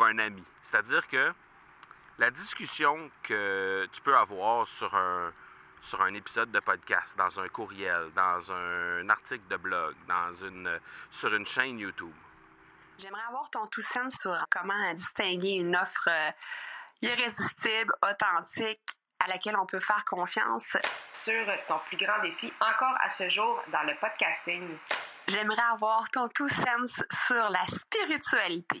un ami. C'est-à-dire que la discussion que tu peux avoir sur un, sur un épisode de podcast, dans un courriel, dans un article de blog, dans une, sur une chaîne YouTube. J'aimerais avoir ton tout sens sur comment distinguer une offre euh, irrésistible, authentique, à laquelle on peut faire confiance. Sur ton plus grand défi encore à ce jour dans le podcasting. J'aimerais avoir ton tout sens sur la spiritualité.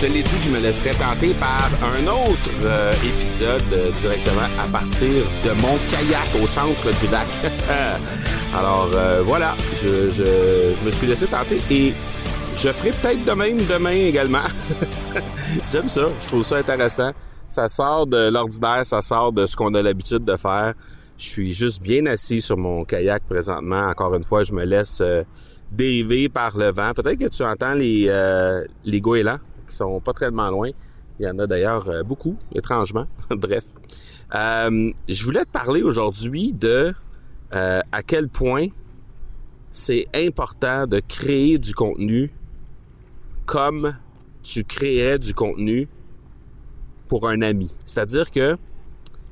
Te l'ai dit que je me laisserais tenter par un autre euh, épisode euh, directement à partir de mon kayak au centre du lac. Alors euh, voilà, je, je, je me suis laissé tenter et je ferai peut-être de même demain également. J'aime ça, je trouve ça intéressant. Ça sort de l'ordinaire, ça sort de ce qu'on a l'habitude de faire. Je suis juste bien assis sur mon kayak présentement. Encore une fois, je me laisse dériver par le vent. Peut-être que tu entends les, euh, les goélands qui sont pas très loin. Il y en a d'ailleurs euh, beaucoup, étrangement. Bref. Euh, je voulais te parler aujourd'hui de euh, à quel point c'est important de créer du contenu comme tu créerais du contenu pour un ami. C'est-à-dire que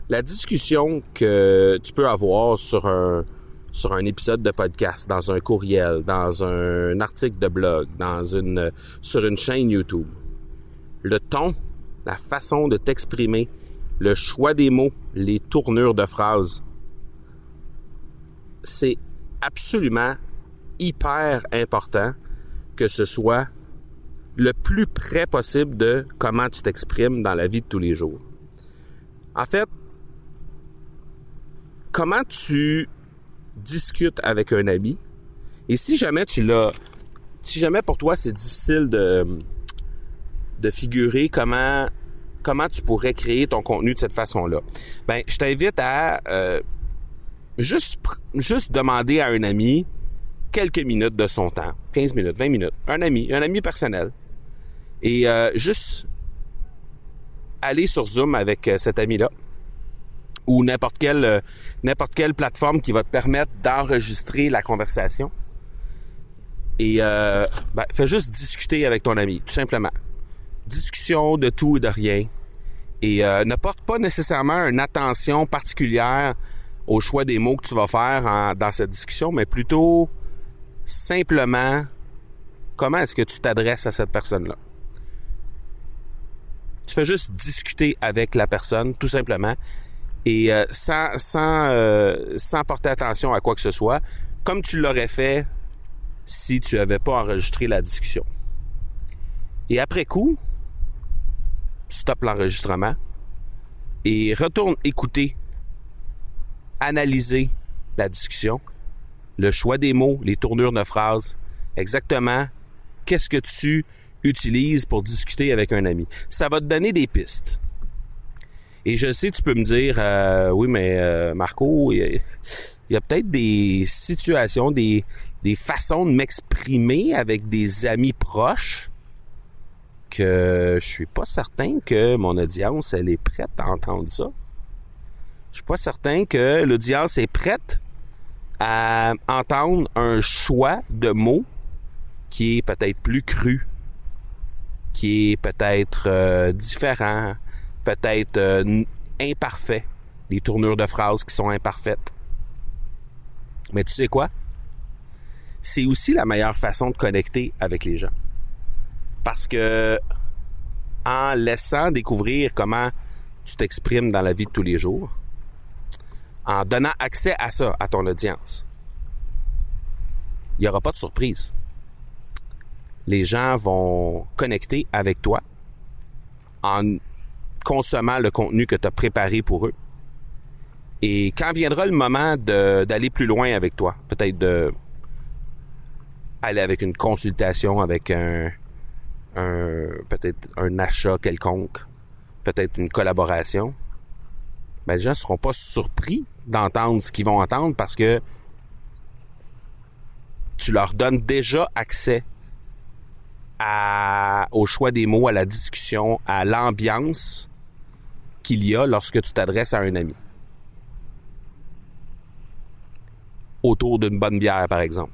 la discussion que tu peux avoir sur un sur un épisode de podcast, dans un courriel, dans un article de blog, dans une sur une chaîne YouTube, le ton, la façon de t'exprimer, le choix des mots, les tournures de phrases. C'est absolument hyper important que ce soit le plus près possible de comment tu t'exprimes dans la vie de tous les jours. En fait, comment tu discutes avec un ami, et si jamais tu l'as, si jamais pour toi c'est difficile de, de figurer comment comment tu pourrais créer ton contenu de cette façon-là. Ben, je t'invite à euh, juste juste demander à un ami quelques minutes de son temps, 15 minutes, 20 minutes, un ami, un ami personnel, et euh, juste aller sur Zoom avec euh, cet ami-là ou n'importe quelle n'importe quelle plateforme qui va te permettre d'enregistrer la conversation. Et euh, ben, fais juste discuter avec ton ami, tout simplement discussion de tout et de rien et euh, ne porte pas nécessairement une attention particulière au choix des mots que tu vas faire dans cette discussion, mais plutôt simplement comment est-ce que tu t'adresses à cette personne-là? Tu fais juste discuter avec la personne, tout simplement, et euh, sans, sans, euh, sans porter attention à quoi que ce soit, comme tu l'aurais fait si tu n'avais pas enregistré la discussion. Et après coup, stop l'enregistrement et retourne écouter, analyser la discussion, le choix des mots, les tournures de phrases, exactement qu'est-ce que tu utilises pour discuter avec un ami. Ça va te donner des pistes. Et je sais, tu peux me dire, euh, oui, mais euh, Marco, il y a, peut-être des situations, des, des façons de m'exprimer avec des amis proches que je suis pas certain que mon audience elle est prête à entendre ça. Je suis pas certain que l'audience est prête à entendre un choix de mots qui est peut-être plus cru, qui est peut-être euh, différent, peut-être euh, imparfait, des tournures de phrases qui sont imparfaites. Mais tu sais quoi? C'est aussi la meilleure façon de connecter avec les gens parce que en laissant découvrir comment tu t'exprimes dans la vie de tous les jours, en donnant accès à ça à ton audience, il n'y aura pas de surprise. Les gens vont connecter avec toi en consommant le contenu que tu as préparé pour eux. Et quand viendra le moment d'aller plus loin avec toi, peut-être de aller avec une consultation avec un, un peut-être un achat quelconque, peut-être une collaboration, ben les gens ne seront pas surpris d'entendre ce qu'ils vont entendre parce que tu leur donnes déjà accès à, au choix des mots, à la discussion, à l'ambiance qu'il y a lorsque tu t'adresses à un ami. Autour d'une bonne bière, par exemple.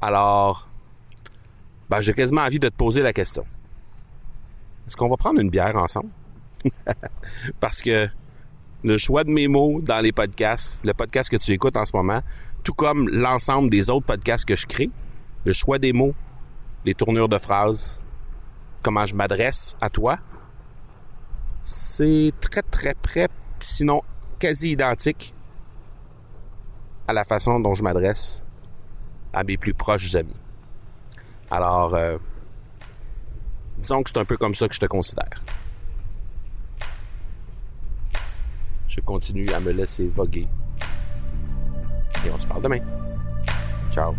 Alors, ben, j'ai quasiment envie de te poser la question. Est-ce qu'on va prendre une bière ensemble? Parce que le choix de mes mots dans les podcasts, le podcast que tu écoutes en ce moment, tout comme l'ensemble des autres podcasts que je crée, le choix des mots, les tournures de phrases, comment je m'adresse à toi, c'est très très près, sinon quasi identique à la façon dont je m'adresse à mes plus proches amis. Alors, euh, disons que c'est un peu comme ça que je te considère. Je continue à me laisser voguer. Et on se parle demain. Ciao.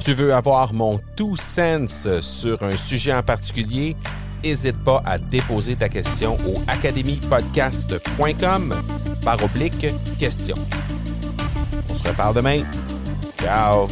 Tu veux avoir mon tout sens sur un sujet en particulier? N'hésite pas à déposer ta question au academypodcast.com par oblique question. On se reparle demain. Ciao!